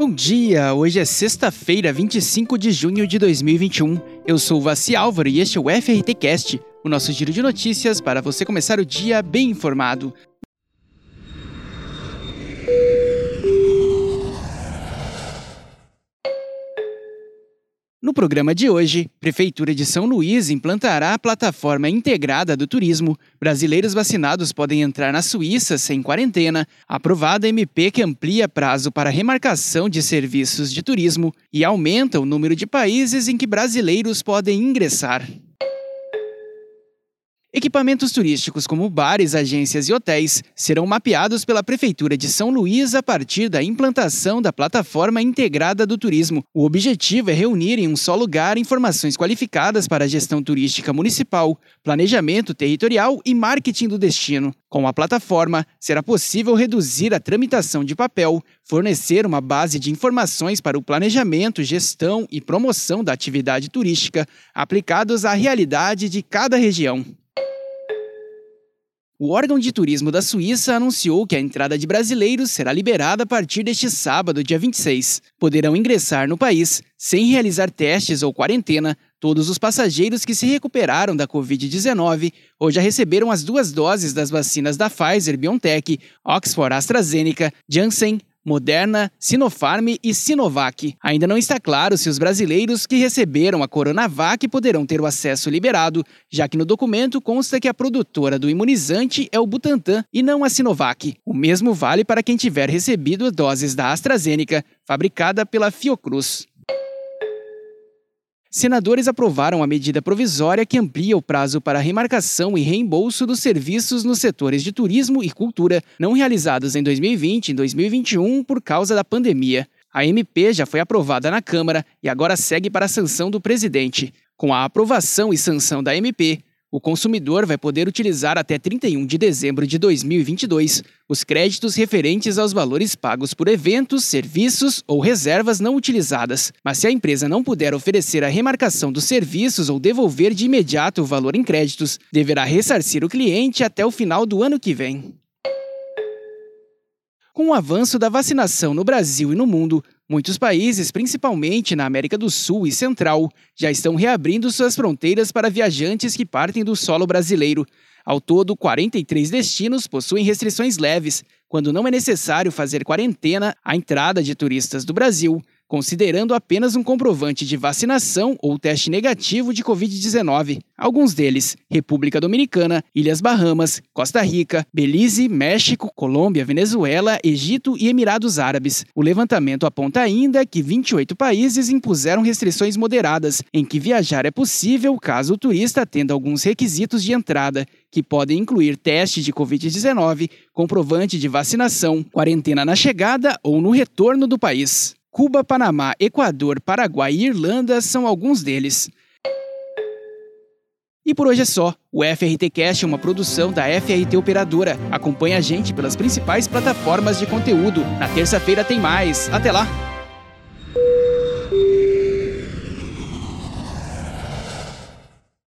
Bom dia! Hoje é sexta-feira, 25 de junho de 2021. Eu sou o Vassi Álvaro e este é o FRT Cast, o nosso giro de notícias para você começar o dia bem informado. Programa de hoje, Prefeitura de São Luís implantará a plataforma integrada do turismo. Brasileiros vacinados podem entrar na Suíça sem quarentena. Aprovada MP que amplia prazo para remarcação de serviços de turismo e aumenta o número de países em que brasileiros podem ingressar. Equipamentos turísticos como bares, agências e hotéis serão mapeados pela Prefeitura de São Luís a partir da implantação da plataforma integrada do turismo. O objetivo é reunir em um só lugar informações qualificadas para a gestão turística municipal, planejamento territorial e marketing do destino. Com a plataforma, será possível reduzir a tramitação de papel, fornecer uma base de informações para o planejamento, gestão e promoção da atividade turística, aplicados à realidade de cada região. O órgão de turismo da Suíça anunciou que a entrada de brasileiros será liberada a partir deste sábado, dia 26. Poderão ingressar no país, sem realizar testes ou quarentena, todos os passageiros que se recuperaram da Covid-19 ou já receberam as duas doses das vacinas da Pfizer, BioNTech, Oxford AstraZeneca, Janssen Moderna, Sinopharm e Sinovac. Ainda não está claro se os brasileiros que receberam a Coronavac poderão ter o acesso liberado, já que no documento consta que a produtora do imunizante é o Butantan e não a Sinovac. O mesmo vale para quem tiver recebido doses da AstraZeneca, fabricada pela Fiocruz. Senadores aprovaram a medida provisória que amplia o prazo para remarcação e reembolso dos serviços nos setores de turismo e cultura não realizados em 2020 e 2021 por causa da pandemia. A MP já foi aprovada na Câmara e agora segue para a sanção do presidente. Com a aprovação e sanção da MP, o consumidor vai poder utilizar até 31 de dezembro de 2022 os créditos referentes aos valores pagos por eventos, serviços ou reservas não utilizadas. Mas se a empresa não puder oferecer a remarcação dos serviços ou devolver de imediato o valor em créditos, deverá ressarcir o cliente até o final do ano que vem. Com o avanço da vacinação no Brasil e no mundo, muitos países, principalmente na América do Sul e Central, já estão reabrindo suas fronteiras para viajantes que partem do solo brasileiro. Ao todo, 43 destinos possuem restrições leves, quando não é necessário fazer quarentena à entrada de turistas do Brasil, considerando apenas um comprovante de vacinação ou teste negativo de Covid-19. Alguns deles: República Dominicana, Ilhas Bahamas, Costa Rica, Belize, México, Colômbia, Venezuela, Egito e Emirados Árabes. O levantamento aponta ainda que 28 países impuseram restrições moderadas, em que viajar é possível caso o turista atenda alguns requisitos de entrada, que podem incluir teste de Covid-19, comprovante de vacinação, quarentena na chegada ou no retorno do país. Cuba, Panamá, Equador, Paraguai e Irlanda são alguns deles. E por hoje é só. O FRT Cast é uma produção da FRT Operadora. Acompanhe a gente pelas principais plataformas de conteúdo. Na terça-feira tem mais. Até lá!